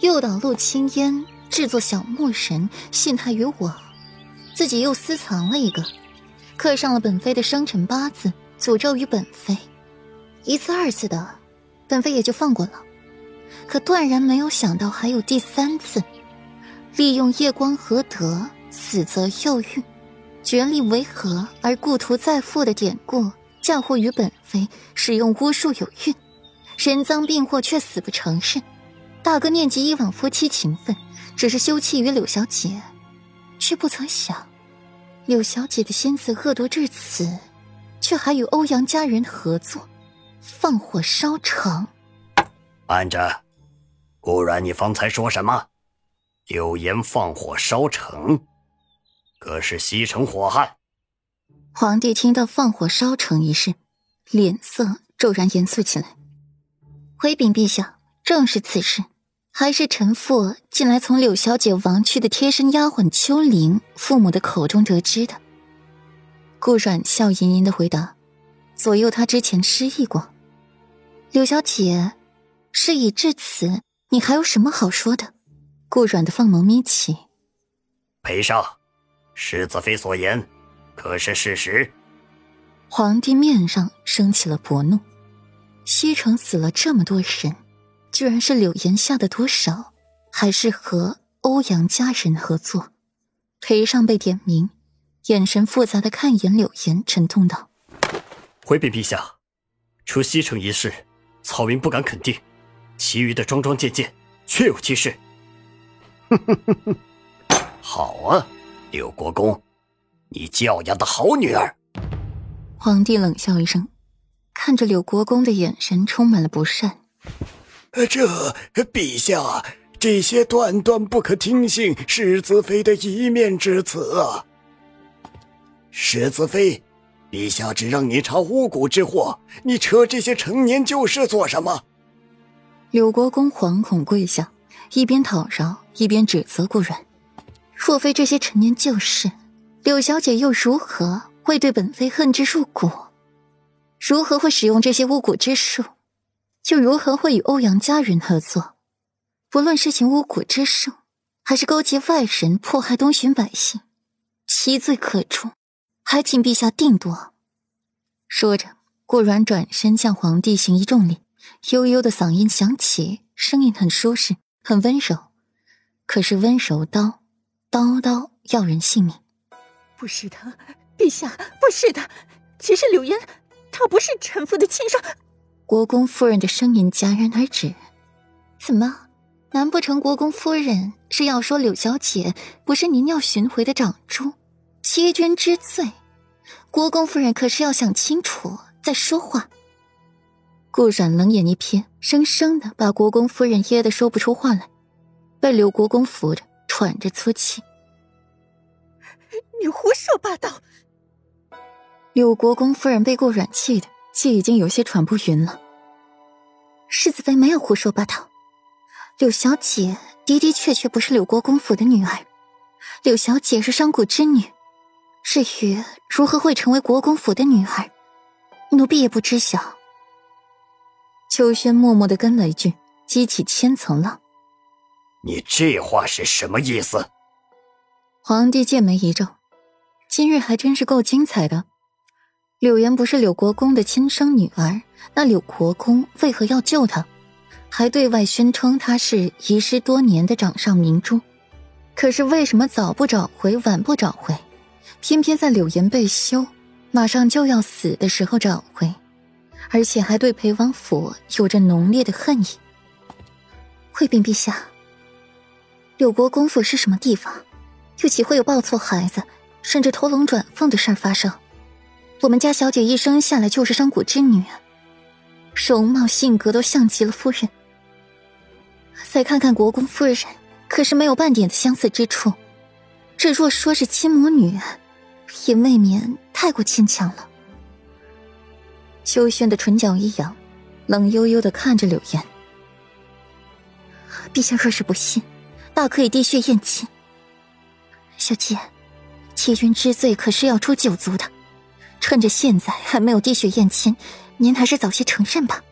诱导陆青烟制作小木神，陷害于我，自己又私藏了一个，刻上了本妃的生辰八字，诅咒于本妃。一次二次的，本妃也就放过了。可断然没有想到还有第三次，利用夜光合德，死则又孕，绝力为和而故图再复的典故，嫁祸于本妃，使用巫术有孕，人赃并获却死不承认。大哥念及以往夫妻情分，只是休戚于柳小姐，却不曾想，柳小姐的心思恶毒至此，却还与欧阳家人合作，放火烧城。慢着，顾然，你方才说什么？柳岩放火烧城，可是西城火汉。皇帝听到放火烧城一事，脸色骤然严肃起来。回禀陛下，正是此事。还是陈父近来从柳小姐亡去的贴身丫鬟秋玲父母的口中得知的。顾阮笑吟吟的回答：“左右他之前失忆过。”柳小姐，事已至此，你还有什么好说的？顾阮的凤眸眯起。裴少，世子妃所言，可是事实？皇帝面上升起了薄怒。西城死了这么多人。居然是柳岩下的毒手，还是和欧阳家人合作？裴尚被点名，眼神复杂的看一眼柳岩，沉痛道：“回禀陛下，除西城一事，草民不敢肯定，其余的桩桩件件确有其事。”哼哼哼哼好啊，柳国公，你教养的好女儿。皇帝冷笑一声，看着柳国公的眼神充满了不善。这陛下，这些断断不可听信世子妃的一面之词啊！世子妃，陛下只让你查巫蛊之祸，你扯这些陈年旧事做什么？柳国公惶恐跪下，一边讨饶，一边指责顾然：若非这些陈年旧事，柳小姐又如何会对本妃恨之入骨？如何会使用这些巫蛊之术？又如何会与欧阳家人合作？不论是行巫蛊之术，还是勾结外人迫害东巡百姓，其罪可诛，还请陛下定夺。说着，顾软转身向皇帝行一重礼，悠悠的嗓音响起，声音很舒适，很温柔。可是温柔刀，刀刀要人性命。不是的，陛下，不是的。其实柳烟，她不是臣妇的亲生。国公夫人的声音戛然而止。怎么？难不成国公夫人是要说柳小姐不是您要寻回的长珠，欺君之罪？国公夫人可是要想清楚再说话。顾阮冷眼一瞥，生生的把国公夫人噎得说不出话来，被柳国公扶着，喘着粗气。你胡说八道！柳国公夫人被顾阮气的。气已经有些喘不匀了。世子妃没有胡说八道，柳小姐的的确确不是柳国公府的女儿，柳小姐是商贾之女。至于如何会成为国公府的女儿，奴婢也不知晓。秋轩默默的跟了一句，激起千层浪。你这话是什么意思？皇帝剑眉一皱，今日还真是够精彩的。柳岩不是柳国公的亲生女儿，那柳国公为何要救她？还对外宣称她是遗失多年的掌上明珠。可是为什么早不找回，晚不找回，偏偏在柳岩被休、马上就要死的时候找回，而且还对裴王府有着浓烈的恨意？回禀陛下，柳国公府是什么地方？又岂会有抱错孩子，甚至偷龙转凤的事儿发生？我们家小姐一生下来就是商贾之女，容貌性格都像极了夫人。再看看国公夫人，可是没有半点的相似之处。这若说是亲母女，也未免太过牵强了。秋轩的唇角一扬，冷悠悠的看着柳岩。陛下若是不信，大可以滴血验亲。小姐，欺君之罪可是要诛九族的。趁着现在还没有滴血验亲，您还是早些承认吧。